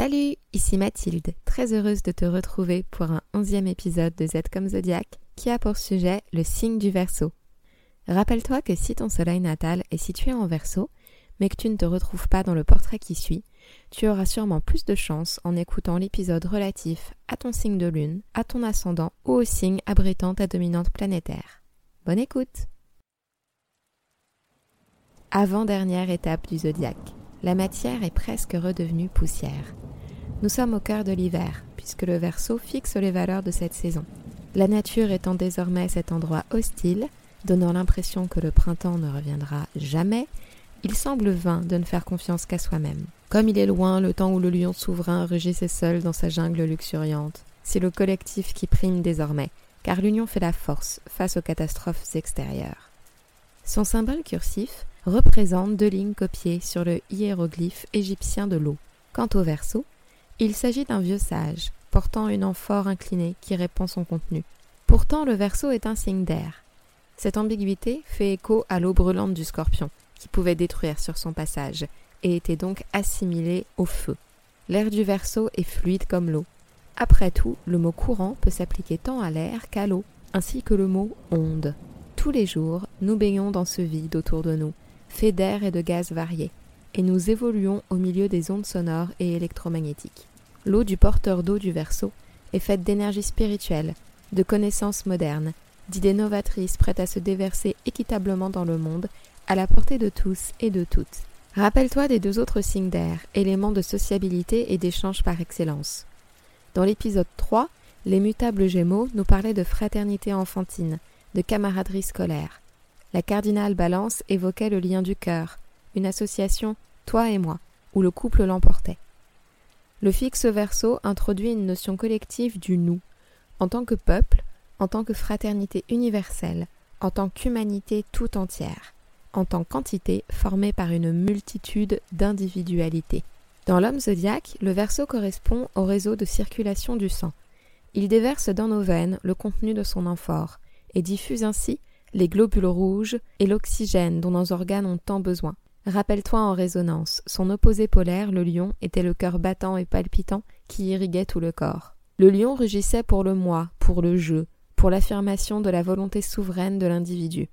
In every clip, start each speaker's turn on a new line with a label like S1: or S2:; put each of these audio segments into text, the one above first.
S1: Salut, ici Mathilde, très heureuse de te retrouver pour un onzième épisode de Z comme Zodiac qui a pour sujet le signe du Verseau. Rappelle-toi que si ton soleil natal est situé en Verseau, mais que tu ne te retrouves pas dans le portrait qui suit, tu auras sûrement plus de chance en écoutant l'épisode relatif à ton signe de lune, à ton ascendant ou au signe abritant ta dominante planétaire. Bonne écoute Avant-dernière étape du zodiaque la matière est presque redevenue poussière. Nous sommes au cœur de l'hiver, puisque le Verseau fixe les valeurs de cette saison. La nature étant désormais cet endroit hostile, donnant l'impression que le printemps ne reviendra jamais, il semble vain de ne faire confiance qu'à soi-même. Comme il est loin le temps où le lion souverain rugissait seul dans sa jungle luxuriante, c'est le collectif qui prime désormais, car l'union fait la force face aux catastrophes extérieures. Son symbole cursif représente deux lignes copiées sur le hiéroglyphe égyptien de l'eau. Quant au verso, il s'agit d'un vieux sage, portant une amphore inclinée qui répand son contenu. Pourtant, le verso est un signe d'air. Cette ambiguïté fait écho à l'eau brûlante du scorpion, qui pouvait détruire sur son passage, et était donc assimilée au feu. L'air du verso est fluide comme l'eau. Après tout, le mot courant peut s'appliquer tant à l'air qu'à l'eau, ainsi que le mot onde. Tous les jours, nous baignons dans ce vide autour de nous, fait d'air et de gaz variés, et nous évoluons au milieu des ondes sonores et électromagnétiques. L'eau du porteur d'eau du verso est faite d'énergie spirituelle, de connaissances modernes, d'idées novatrices prêtes à se déverser équitablement dans le monde, à la portée de tous et de toutes. Rappelle-toi des deux autres signes d'air, éléments de sociabilité et d'échange par excellence. Dans l'épisode 3, les mutables Gémeaux nous parlaient de fraternité enfantine, de camaraderie scolaire. La cardinale Balance évoquait le lien du cœur, une association toi et moi, où le couple l'emportait. Le fixe verso introduit une notion collective du nous, en tant que peuple, en tant que fraternité universelle, en tant qu'humanité tout entière, en tant qu'entité formée par une multitude d'individualités. Dans l'homme zodiaque, le verso correspond au réseau de circulation du sang. Il déverse dans nos veines le contenu de son amphore et diffuse ainsi les globules rouges et l'oxygène dont nos organes ont tant besoin. Rappelle-toi en résonance, son opposé polaire, le lion, était le cœur battant et palpitant qui irriguait tout le corps. Le lion rugissait pour le moi, pour le jeu, pour l'affirmation de la volonté souveraine de l'individu.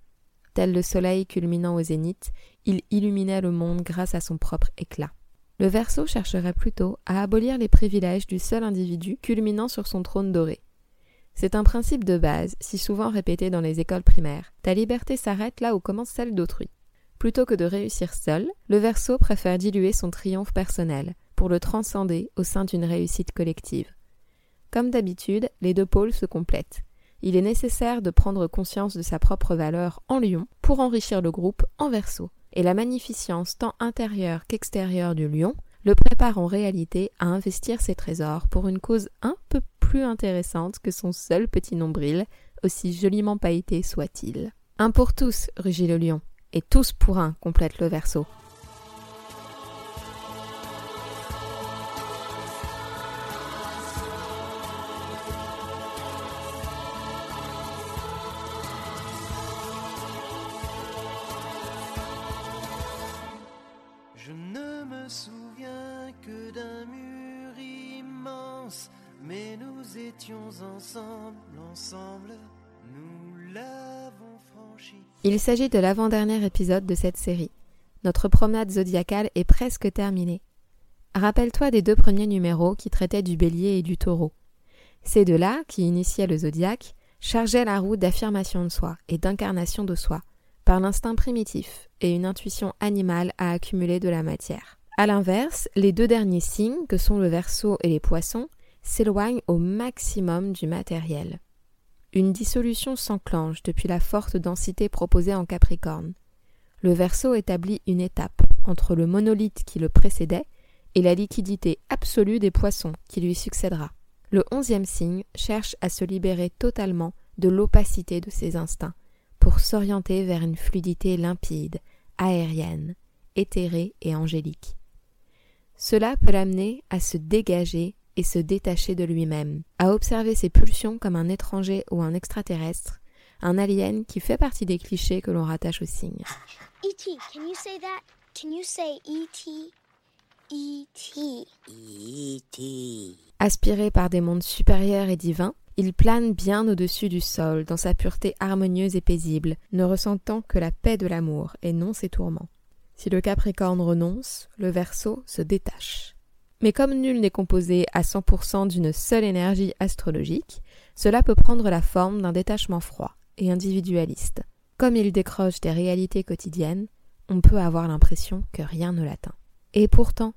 S1: Tel le soleil culminant au zénith, il illuminait le monde grâce à son propre éclat. Le Verseau chercherait plutôt à abolir les privilèges du seul individu culminant sur son trône doré. C'est un principe de base, si souvent répété dans les écoles primaires. Ta liberté s'arrête là où commence celle d'autrui. Plutôt que de réussir seul, le Verseau préfère diluer son triomphe personnel pour le transcender au sein d'une réussite collective. Comme d'habitude, les deux pôles se complètent. Il est nécessaire de prendre conscience de sa propre valeur en lion pour enrichir le groupe en Verseau. Et la magnificence tant intérieure qu'extérieure du lion le prépare en réalité à investir ses trésors pour une cause un peu plus intéressante que son seul petit nombril, aussi joliment pailleté soit-il. Un pour tous, rugit le lion, et tous pour un, complète le verso. S'agit de l'avant-dernier épisode de cette série. Notre promenade zodiacale est presque terminée. Rappelle-toi des deux premiers numéros qui traitaient du bélier et du taureau. Ces deux-là, qui initiaient le zodiaque, chargeaient la roue d'affirmation de soi et d'incarnation de soi, par l'instinct primitif et une intuition animale à accumuler de la matière. À l'inverse, les deux derniers signes, que sont le Verseau et les Poissons, s'éloignent au maximum du matériel. Une dissolution s'enclenche depuis la forte densité proposée en Capricorne. Le Verseau établit une étape entre le monolithe qui le précédait et la liquidité absolue des poissons qui lui succédera. Le onzième signe cherche à se libérer totalement de l'opacité de ses instincts pour s'orienter vers une fluidité limpide, aérienne, éthérée et angélique. Cela peut l'amener à se dégager et se détacher de lui-même, à observer ses pulsions comme un étranger ou un extraterrestre, un alien qui fait partie des clichés que l'on rattache au signe.
S2: E.T., can you say that? Can you say E.T.? E.T.
S1: Aspiré par des mondes supérieurs et divins, il plane bien au-dessus du sol, dans sa pureté harmonieuse et paisible, ne ressentant que la paix de l'amour et non ses tourments. Si le Capricorne renonce, le Verseau se détache. Mais comme nul n'est composé à 100% d'une seule énergie astrologique, cela peut prendre la forme d'un détachement froid et individualiste. Comme il décroche des réalités quotidiennes, on peut avoir l'impression que rien ne l'atteint. Et pourtant,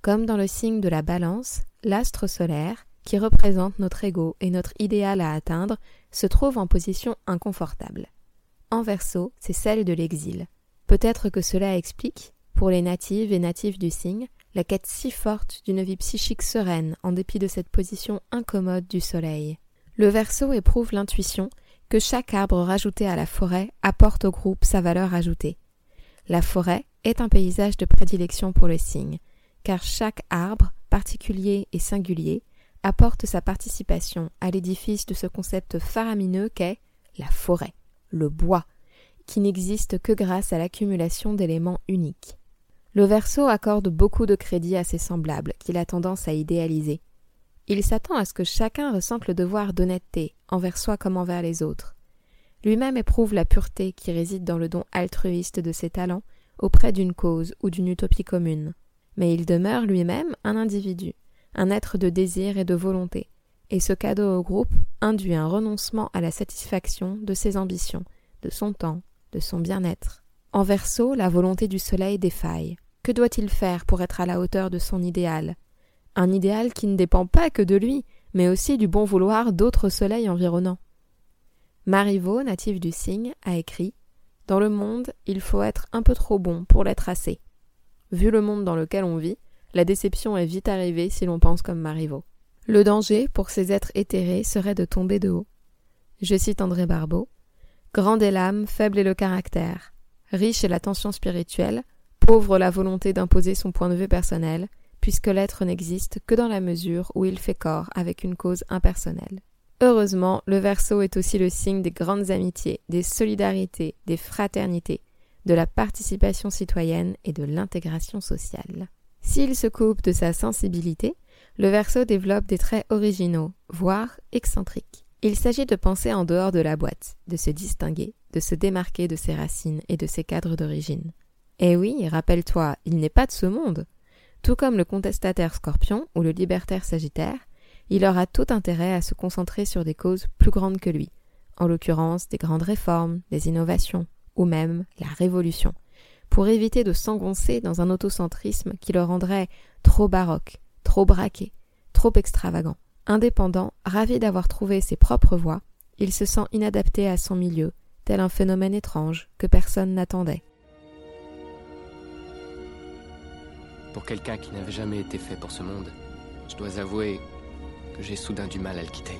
S1: comme dans le signe de la balance, l'astre solaire, qui représente notre ego et notre idéal à atteindre, se trouve en position inconfortable. En verso, c'est celle de l'exil. Peut-être que cela explique, pour les natives et natifs du signe, la quête si forte d'une vie psychique sereine en dépit de cette position incommode du soleil. Le verso éprouve l'intuition que chaque arbre rajouté à la forêt apporte au groupe sa valeur ajoutée. La forêt est un paysage de prédilection pour le signe, car chaque arbre, particulier et singulier, apporte sa participation à l'édifice de ce concept faramineux qu'est la forêt, le bois, qui n'existe que grâce à l'accumulation d'éléments uniques. Le Verseau accorde beaucoup de crédit à ses semblables, qu'il a tendance à idéaliser. Il s'attend à ce que chacun ressente le devoir d'honnêteté, envers soi comme envers les autres. Lui-même éprouve la pureté qui réside dans le don altruiste de ses talents auprès d'une cause ou d'une utopie commune. Mais il demeure lui-même un individu, un être de désir et de volonté, et ce cadeau au groupe induit un renoncement à la satisfaction de ses ambitions, de son temps, de son bien-être. En verso, la volonté du soleil défaille. Que doit-il faire pour être à la hauteur de son idéal? Un idéal qui ne dépend pas que de lui, mais aussi du bon vouloir d'autres soleils environnants. Marivaux, natif du signe, a écrit Dans le monde, il faut être un peu trop bon pour l'être assez. Vu le monde dans lequel on vit, la déception est vite arrivée si l'on pense comme Marivaux. Le danger pour ces êtres éthérés serait de tomber de haut. Je cite André Barbeau Grande est l'âme, faible est le caractère. Riche est la tension spirituelle, pauvre la volonté d'imposer son point de vue personnel, puisque l'être n'existe que dans la mesure où il fait corps avec une cause impersonnelle. Heureusement, le Verseau est aussi le signe des grandes amitiés, des solidarités, des fraternités, de la participation citoyenne et de l'intégration sociale. S'il se coupe de sa sensibilité, le Verseau développe des traits originaux, voire excentriques. Il s'agit de penser en dehors de la boîte, de se distinguer, de se démarquer de ses racines et de ses cadres d'origine. Eh oui, rappelle-toi, il n'est pas de ce monde. Tout comme le contestataire scorpion ou le libertaire sagittaire, il aura tout intérêt à se concentrer sur des causes plus grandes que lui, en l'occurrence des grandes réformes, des innovations, ou même la révolution, pour éviter de s'engoncer dans un autocentrisme qui le rendrait trop baroque, trop braqué, trop extravagant. Indépendant, ravi d'avoir trouvé ses propres voies, il se sent inadapté à son milieu, tel un phénomène étrange que personne n'attendait.
S2: Pour quelqu'un qui n'avait jamais été fait pour ce monde, je dois avouer que j'ai soudain du mal à le quitter.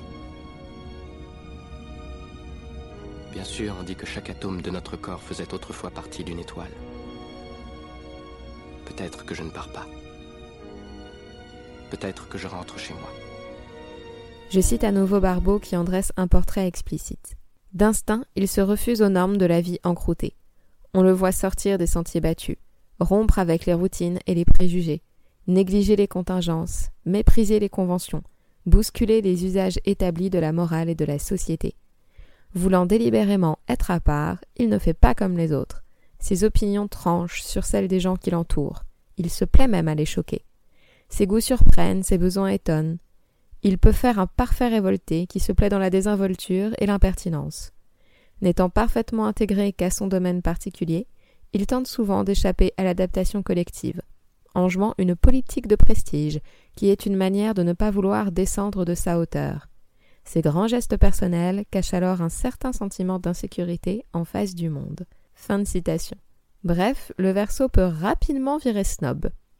S2: Bien sûr, on dit que chaque atome de notre corps faisait autrefois partie d'une étoile. Peut-être que je ne pars pas. Peut-être que je rentre chez moi.
S1: Je cite à nouveau Barbeau qui en dresse un portrait explicite. D'instinct, il se refuse aux normes de la vie encroûtée. On le voit sortir des sentiers battus, rompre avec les routines et les préjugés, négliger les contingences, mépriser les conventions, bousculer les usages établis de la morale et de la société. Voulant délibérément être à part, il ne fait pas comme les autres. Ses opinions tranchent sur celles des gens qui l'entourent. Il se plaît même à les choquer. Ses goûts surprennent, ses besoins étonnent. Il peut faire un parfait révolté qui se plaît dans la désinvolture et l'impertinence. N'étant parfaitement intégré qu'à son domaine particulier, il tente souvent d'échapper à l'adaptation collective, en jouant une politique de prestige, qui est une manière de ne pas vouloir descendre de sa hauteur. Ses grands gestes personnels cachent alors un certain sentiment d'insécurité en face du monde. Bref, le verso peut rapidement virer snob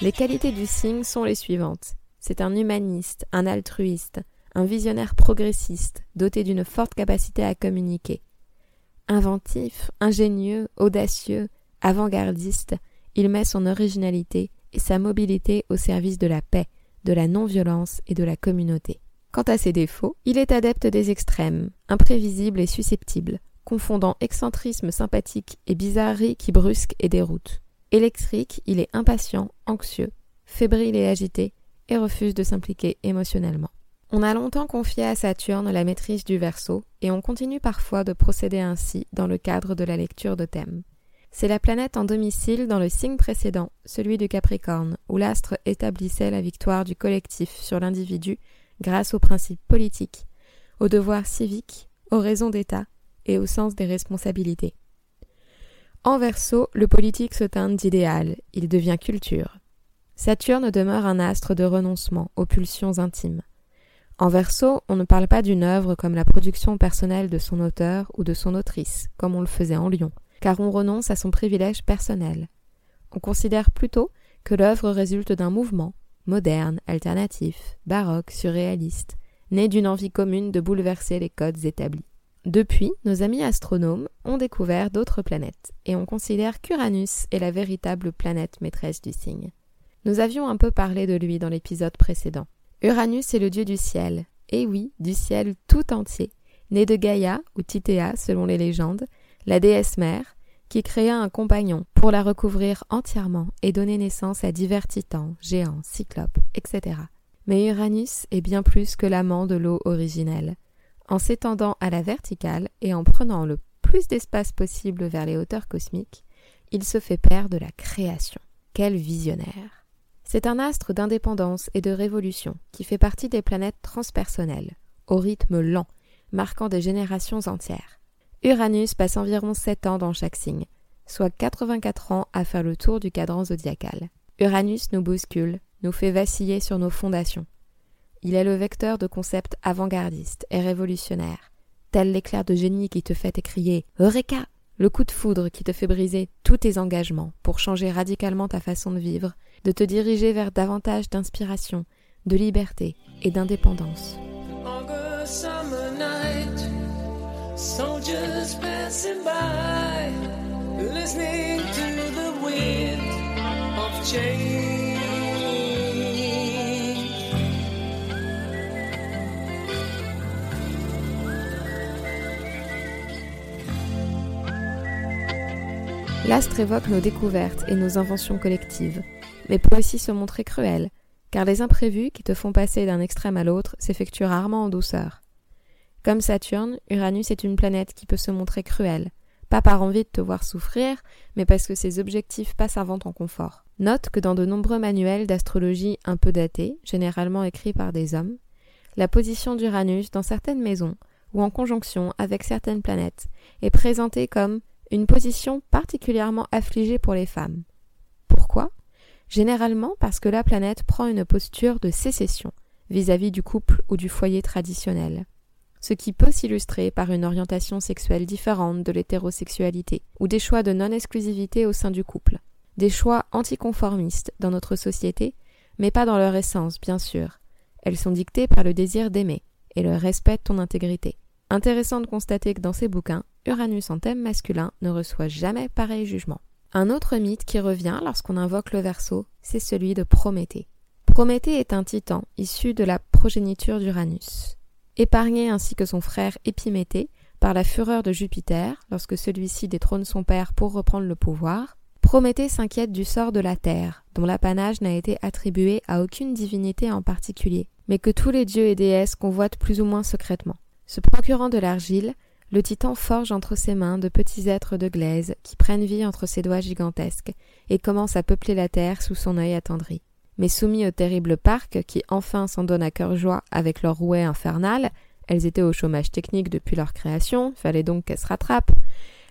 S1: Les qualités du signe sont les suivantes. C'est un humaniste, un altruiste, un visionnaire progressiste, doté d'une forte capacité à communiquer. Inventif, ingénieux, audacieux, avant-gardiste, il met son originalité et sa mobilité au service de la paix, de la non-violence et de la communauté. Quant à ses défauts, il est adepte des extrêmes, imprévisible et susceptible, confondant excentrisme sympathique et bizarrerie qui brusque et déroute. Électrique, il est impatient, anxieux, fébrile et agité, et refuse de s'impliquer émotionnellement. On a longtemps confié à Saturne la maîtrise du Verseau, et on continue parfois de procéder ainsi dans le cadre de la lecture de thèmes. C'est la planète en domicile dans le signe précédent, celui du Capricorne, où l'astre établissait la victoire du collectif sur l'individu grâce aux principes politiques, aux devoirs civiques, aux raisons d'État et au sens des responsabilités. En verso, le politique se teinte d'idéal, il devient culture. Saturne demeure un astre de renoncement aux pulsions intimes. En verso, on ne parle pas d'une œuvre comme la production personnelle de son auteur ou de son autrice, comme on le faisait en Lyon, car on renonce à son privilège personnel. On considère plutôt que l'œuvre résulte d'un mouvement, moderne, alternatif, baroque, surréaliste, né d'une envie commune de bouleverser les codes établis. Depuis, nos amis astronomes ont découvert d'autres planètes, et on considère qu'Uranus est la véritable planète maîtresse du signe. Nous avions un peu parlé de lui dans l'épisode précédent. Uranus est le dieu du ciel, et oui, du ciel tout entier, né de Gaïa, ou Titéa selon les légendes, la déesse mère, qui créa un compagnon pour la recouvrir entièrement et donner naissance à divers titans, géants, cyclopes, etc. Mais Uranus est bien plus que l'amant de l'eau originelle. En s'étendant à la verticale et en prenant le plus d'espace possible vers les hauteurs cosmiques, il se fait père de la création. Quel visionnaire c'est un astre d'indépendance et de révolution qui fait partie des planètes transpersonnelles, au rythme lent, marquant des générations entières. Uranus passe environ 7 ans dans chaque signe, soit 84 ans à faire le tour du cadran zodiacal. Uranus nous bouscule, nous fait vaciller sur nos fondations. Il est le vecteur de concepts avant-gardistes et révolutionnaires, tel l'éclair de génie qui te fait écrier Eureka le coup de foudre qui te fait briser tous tes engagements pour changer radicalement ta façon de vivre de te diriger vers davantage d'inspiration, de liberté et d'indépendance. L'astre évoque nos découvertes et nos inventions collectives mais peut aussi se montrer cruel, car les imprévus qui te font passer d'un extrême à l'autre s'effectuent rarement en douceur. Comme Saturne, Uranus est une planète qui peut se montrer cruelle, pas par envie de te voir souffrir, mais parce que ses objectifs passent avant ton confort. Note que dans de nombreux manuels d'astrologie un peu datés, généralement écrits par des hommes, la position d'Uranus dans certaines maisons ou en conjonction avec certaines planètes est présentée comme une position particulièrement affligée pour les femmes. Pourquoi? Généralement parce que la planète prend une posture de sécession vis-à-vis du couple ou du foyer traditionnel, ce qui peut s'illustrer par une orientation sexuelle différente de l'hétérosexualité ou des choix de non-exclusivité au sein du couple, des choix anticonformistes dans notre société, mais pas dans leur essence, bien sûr. Elles sont dictées par le désir d'aimer et le respect de ton intégrité. Intéressant de constater que dans ces bouquins, Uranus en thème masculin ne reçoit jamais pareil jugement. Un autre mythe qui revient lorsqu'on invoque le Verseau, c'est celui de Prométhée. Prométhée est un titan issu de la progéniture d'Uranus. Épargné ainsi que son frère Épiméthée par la fureur de Jupiter lorsque celui-ci détrône son père pour reprendre le pouvoir, Prométhée s'inquiète du sort de la Terre, dont l'apanage n'a été attribué à aucune divinité en particulier, mais que tous les dieux et déesses convoitent plus ou moins secrètement. Se procurant de l'argile, le titan forge entre ses mains de petits êtres de glaise qui prennent vie entre ses doigts gigantesques et commencent à peupler la terre sous son œil attendri. Mais soumis au terrible parc qui enfin s'en donne à cœur joie avec leur rouet infernal, elles étaient au chômage technique depuis leur création, fallait donc qu'elles se rattrapent,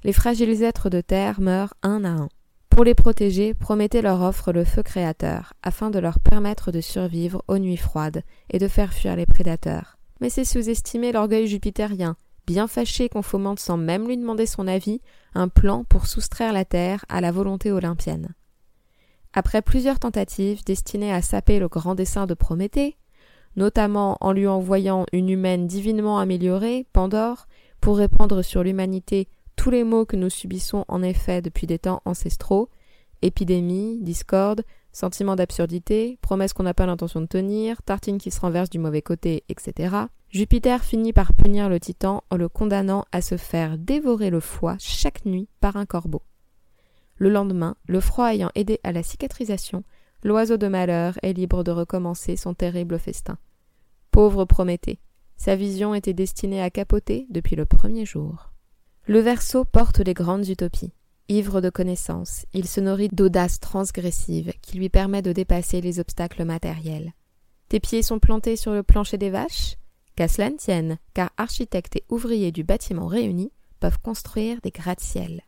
S1: les fragiles êtres de terre meurent un à un. Pour les protéger, Prométhée leur offre le feu créateur, afin de leur permettre de survivre aux nuits froides et de faire fuir les prédateurs. Mais c'est sous-estimer l'orgueil jupitérien, bien fâché qu'on fomente sans même lui demander son avis un plan pour soustraire la Terre à la volonté olympienne. Après plusieurs tentatives destinées à saper le grand dessein de Prométhée, notamment en lui envoyant une humaine divinement améliorée, Pandore, pour répandre sur l'humanité tous les maux que nous subissons en effet depuis des temps ancestraux, épidémie, discorde, sentiment d'absurdité, promesses qu'on n'a pas l'intention de tenir, tartine qui se renverse du mauvais côté, etc. Jupiter finit par punir le titan en le condamnant à se faire dévorer le foie chaque nuit par un corbeau. Le lendemain, le froid ayant aidé à la cicatrisation, l'oiseau de malheur est libre de recommencer son terrible festin. Pauvre Prométhée, sa vision était destinée à capoter depuis le premier jour. Le Verseau porte les grandes utopies. Ivre de connaissances, il se nourrit d'audace transgressive qui lui permet de dépasser les obstacles matériels. Tes pieds sont plantés sur le plancher des vaches? Qu'à cela ne tienne, car architectes et ouvriers du bâtiment réunis peuvent construire des gratte-ciel.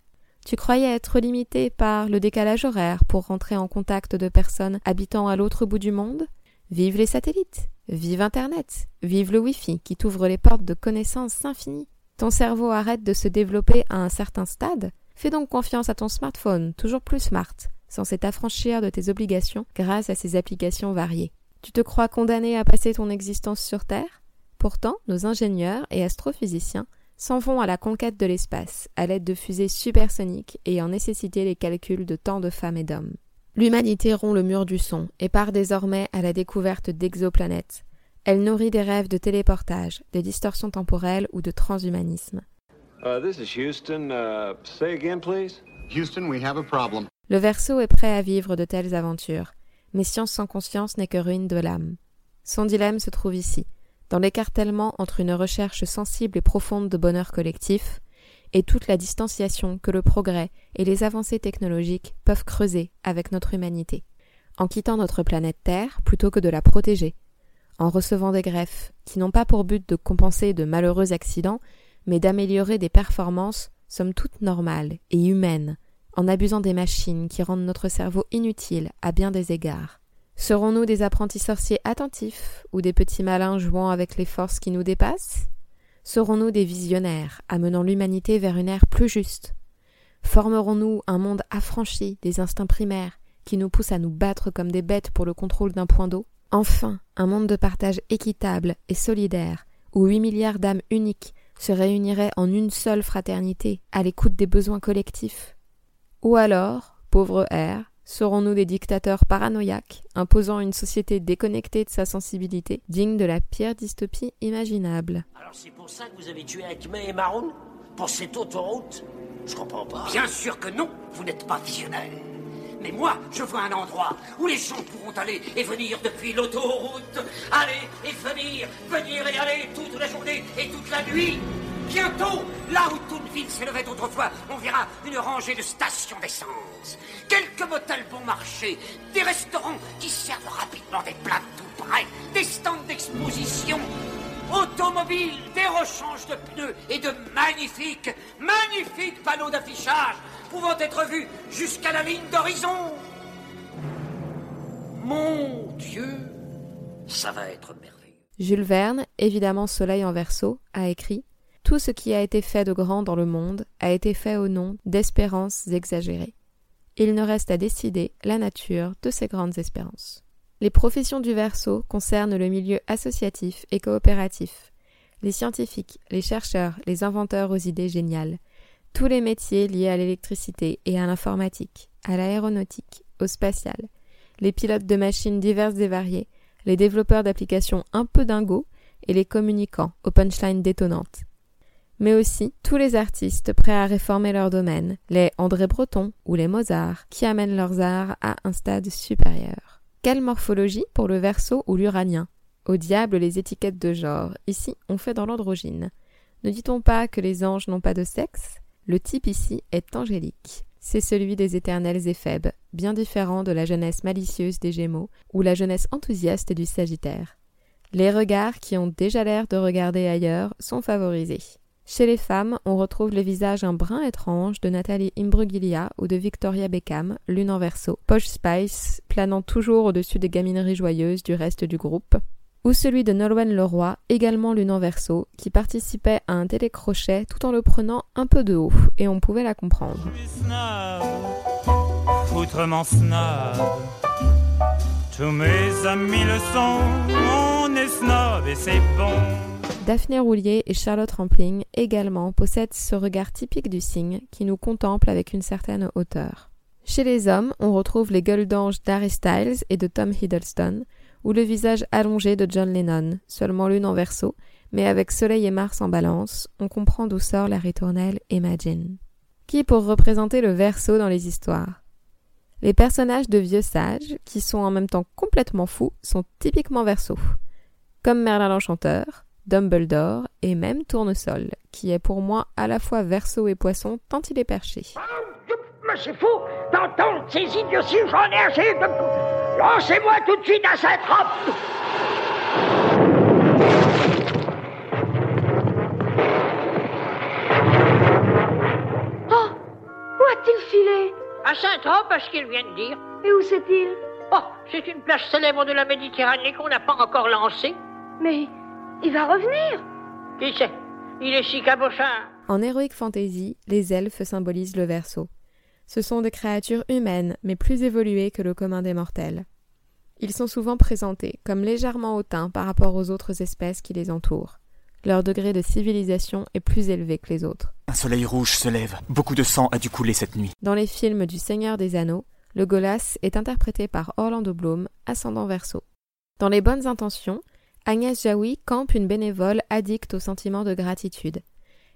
S1: Tu croyais être limité par le décalage horaire pour rentrer en contact de personnes habitant à l'autre bout du monde? Vive les satellites, vive Internet, vive le Wi-Fi qui t'ouvre les portes de connaissances infinies. Ton cerveau arrête de se développer à un certain stade? Fais donc confiance à ton smartphone, toujours plus smart, censé t'affranchir de tes obligations grâce à ses applications variées. Tu te crois condamné à passer ton existence sur Terre? Pourtant, nos ingénieurs et astrophysiciens s'en vont à la conquête de l'espace, à l'aide de fusées supersoniques ayant nécessité les calculs de tant de femmes et d'hommes. L'humanité rompt le mur du son et part désormais à la découverte d'exoplanètes. Elle nourrit des rêves de téléportage, de distorsion temporelle ou de transhumanisme.
S3: Uh, this is Houston. Uh, say again, please.
S4: Houston, we have a problem.
S1: Le Verseau est prêt à vivre de telles aventures, mais science sans conscience n'est que ruine de l'âme. Son dilemme se trouve ici, dans l'écartèlement entre une recherche sensible et profonde de bonheur collectif et toute la distanciation que le progrès et les avancées technologiques peuvent creuser avec notre humanité, en quittant notre planète Terre plutôt que de la protéger, en recevant des greffes qui n'ont pas pour but de compenser de malheureux accidents, mais d'améliorer des performances somme toute normales et humaines, en abusant des machines qui rendent notre cerveau inutile à bien des égards. Serons-nous des apprentis sorciers attentifs ou des petits malins jouant avec les forces qui nous dépassent? Serons-nous des visionnaires amenant l'humanité vers une ère plus juste? Formerons-nous un monde affranchi des instincts primaires qui nous poussent à nous battre comme des bêtes pour le contrôle d'un point d'eau? Enfin, un monde de partage équitable et solidaire, où huit milliards d'âmes uniques se réuniraient en une seule fraternité, à l'écoute des besoins collectifs. Ou alors, pauvre R, serons-nous des dictateurs paranoïaques, imposant une société déconnectée de sa sensibilité, digne de la pire dystopie imaginable?
S5: Alors c'est pour ça que vous avez tué Acme et Maroon Pour cette autoroute? Je comprends pas.
S6: Bien sûr que non, vous n'êtes pas visionnaire. Mais moi, je vois un endroit où les gens pourront aller et venir depuis l'autoroute. Aller et venir, venir et aller toute la journée et toute la nuit. Bientôt, là où toute ville s'élevait autrefois, on verra une rangée de stations d'essence. Quelques motels bon marché, des restaurants qui servent rapidement des plats tout près, des stands d'exposition, automobiles, des rechanges de pneus et de magnifiques, magnifiques panneaux d'affichage pouvant être vus jusqu'à la ligne d'horizon. Mon Dieu, ça va être merveilleux.
S1: Jules Verne, évidemment Soleil en verso, a écrit Tout ce qui a été fait de grand dans le monde a été fait au nom d'espérances exagérées. Il ne reste à décider la nature de ces grandes espérances. Les professions du verso concernent le milieu associatif et coopératif, les scientifiques, les chercheurs, les inventeurs aux idées géniales, tous les métiers liés à l'électricité et à l'informatique, à l'aéronautique, au spatial, les pilotes de machines diverses et variées, les développeurs d'applications un peu dingos et les communicants aux punchlines détonnantes. Mais aussi tous les artistes prêts à réformer leur domaine, les André Breton ou les Mozart, qui amènent leurs arts à un stade supérieur. Quelle morphologie pour le verso ou l'uranien? Au diable les étiquettes de genre, ici on fait dans l'androgyne. Ne dit-on pas que les anges n'ont pas de sexe? Le type ici est angélique c'est celui des éternels éphèbes, bien différent de la jeunesse malicieuse des Gémeaux ou la jeunesse enthousiaste du Sagittaire. Les regards qui ont déjà l'air de regarder ailleurs sont favorisés. Chez les femmes, on retrouve le visage un brin étrange de Nathalie Imbruglia ou de Victoria Beckham, l'une en verso, Posh Spice planant toujours au-dessus des gamineries joyeuses du reste du groupe. ou celui de Nolwenn Leroy, également lune en verso, qui participait à un télécrochet tout en le prenant un peu de haut, et on pouvait la comprendre. Daphné Roulier et Charlotte Rampling également possèdent ce regard typique du cygne qui nous contemple avec une certaine hauteur. Chez les hommes, on retrouve les gueules d'ange d'Harry Styles et de Tom Hiddleston, ou le visage allongé de John Lennon, seulement lune en verso, mais avec Soleil et Mars en balance, on comprend d'où sort la ritournelle Imagine. Qui pour représenter le verso dans les histoires? Les personnages de vieux sages, qui sont en même temps complètement fous, sont typiquement verso. Comme Merlin l'Enchanteur, Dumbledore et même Tournesol, qui est pour moi à la fois verso et poisson tant il est perché.
S7: Mais c'est fou d'entendre ces idioties, j'en ai assez de... Lancez-moi tout de suite à cette robe
S8: Oh Où a-t-il filé?
S5: À Saint-Trope, parce qu'il vient de dire.
S8: Et où c'est-il?
S5: Oh, c'est une plage célèbre de la Méditerranée qu'on n'a pas encore lancée.
S8: Mais il va revenir
S5: Qui sait Il est si cabochard.
S1: En Heroic Fantasy, les elfes symbolisent le verso. Ce sont des créatures humaines, mais plus évoluées que le commun des mortels. Ils sont souvent présentés comme légèrement hautains par rapport aux autres espèces qui les entourent. Leur degré de civilisation est plus élevé que les autres.
S9: Un soleil rouge se lève. Beaucoup de sang a dû couler cette nuit.
S1: Dans les films du Seigneur des Anneaux, le Golas est interprété par Orlando Bloom, ascendant verso. Dans Les Bonnes Intentions, Agnès Jaoui campe une bénévole addicte au sentiment de gratitude.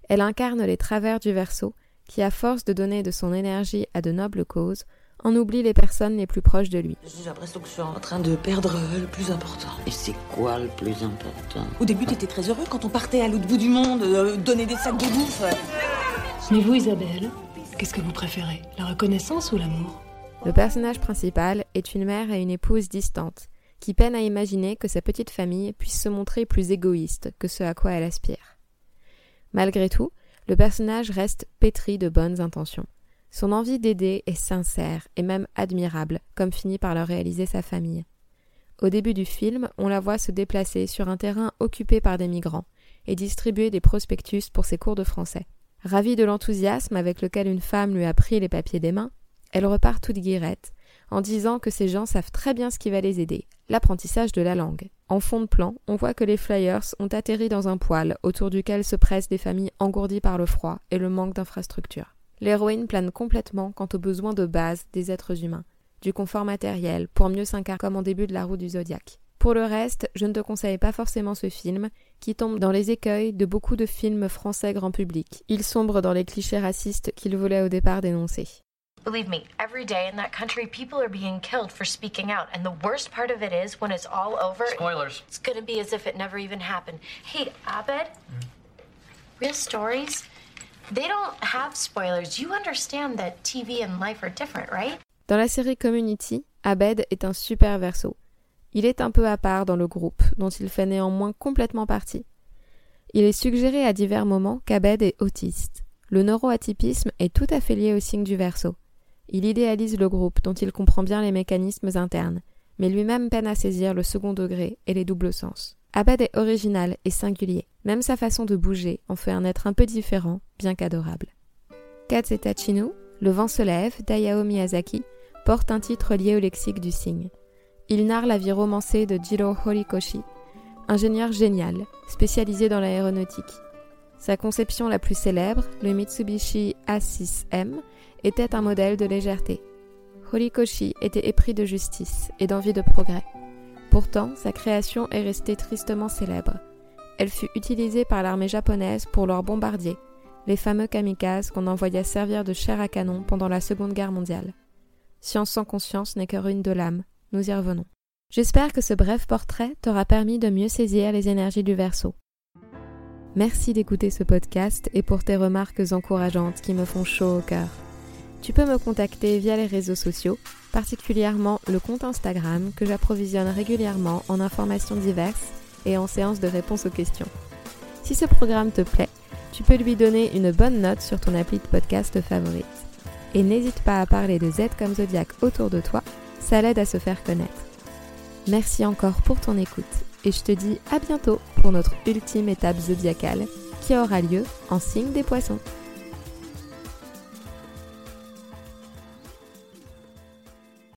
S1: Elle incarne les travers du verso, qui, à force de donner de son énergie à de nobles causes, en oublie les personnes les plus proches de lui.
S10: J'ai l'impression que je suis en train de perdre le plus important.
S6: Et c'est quoi le plus important?
S10: Au début, t'étais très heureux quand on partait à l'autre bout du monde, euh, donner des sacs de bouffe.
S11: Mais vous, Isabelle, qu'est-ce que vous préférez? La reconnaissance ou l'amour?
S1: Le personnage principal est une mère et une épouse distantes, qui peinent à imaginer que sa petite famille puisse se montrer plus égoïste que ce à quoi elle aspire. Malgré tout, le personnage reste pétri de bonnes intentions. Son envie d'aider est sincère et même admirable, comme finit par le réaliser sa famille. Au début du film, on la voit se déplacer sur un terrain occupé par des migrants et distribuer des prospectus pour ses cours de français. Ravie de l'enthousiasme avec lequel une femme lui a pris les papiers des mains, elle repart toute guirette, en disant que ces gens savent très bien ce qui va les aider, l'apprentissage de la langue. En fond de plan, on voit que les flyers ont atterri dans un poêle autour duquel se pressent des familles engourdies par le froid et le manque d'infrastructures. L'héroïne plane complètement quant aux besoins de base des êtres humains, du confort matériel pour mieux s'incarner comme en début de la roue du zodiaque. Pour le reste, je ne te conseille pas forcément ce film, qui tombe dans les écueils de beaucoup de films français grand public. Il sombre dans les clichés racistes qu'il voulait au départ dénoncer.
S12: Believe me, every day in that country, people are being killed for speaking out. And the worst part of it is, when it's all over,
S13: Spoilers.
S12: it's gonna be as if it never even happened. Hey, Abed, real stories, they don't have spoilers. You understand that TV and life are different, right?
S1: Dans la série Community, Abed est un super verso. Il est un peu à part dans le groupe, dont il fait néanmoins complètement partie. Il est suggéré à divers moments qu'Abed est autiste. Le neuroatypisme est tout à fait lié au signe du verso. Il idéalise le groupe dont il comprend bien les mécanismes internes, mais lui-même peine à saisir le second degré et les doubles sens. Abed est original et singulier. Même sa façon de bouger en fait un être un peu différent, bien qu'adorable. Katz Tachino, Le vent se lève, d'Ayao Miyazaki, porte un titre lié au lexique du signe. Il narre la vie romancée de Jiro Horikoshi, ingénieur génial, spécialisé dans l'aéronautique. Sa conception la plus célèbre, le Mitsubishi A6M, était un modèle de légèreté. Horikoshi était épris de justice et d'envie de progrès. Pourtant, sa création est restée tristement célèbre. Elle fut utilisée par l'armée japonaise pour leurs bombardiers, les fameux kamikazes qu'on envoya servir de chair à canon pendant la Seconde Guerre mondiale. Science sans conscience n'est que ruine de l'âme, nous y revenons. J'espère que ce bref portrait t'aura permis de mieux saisir les énergies du verso. Merci d'écouter ce podcast et pour tes remarques encourageantes qui me font chaud au cœur. Tu peux me contacter via les réseaux sociaux, particulièrement le compte Instagram que j'approvisionne régulièrement en informations diverses et en séances de réponses aux questions. Si ce programme te plaît, tu peux lui donner une bonne note sur ton appli de podcast favorite. Et n'hésite pas à parler de Z comme Zodiac autour de toi, ça l'aide à se faire connaître. Merci encore pour ton écoute et je te dis à bientôt pour notre ultime étape zodiacale qui aura lieu en signe des poissons.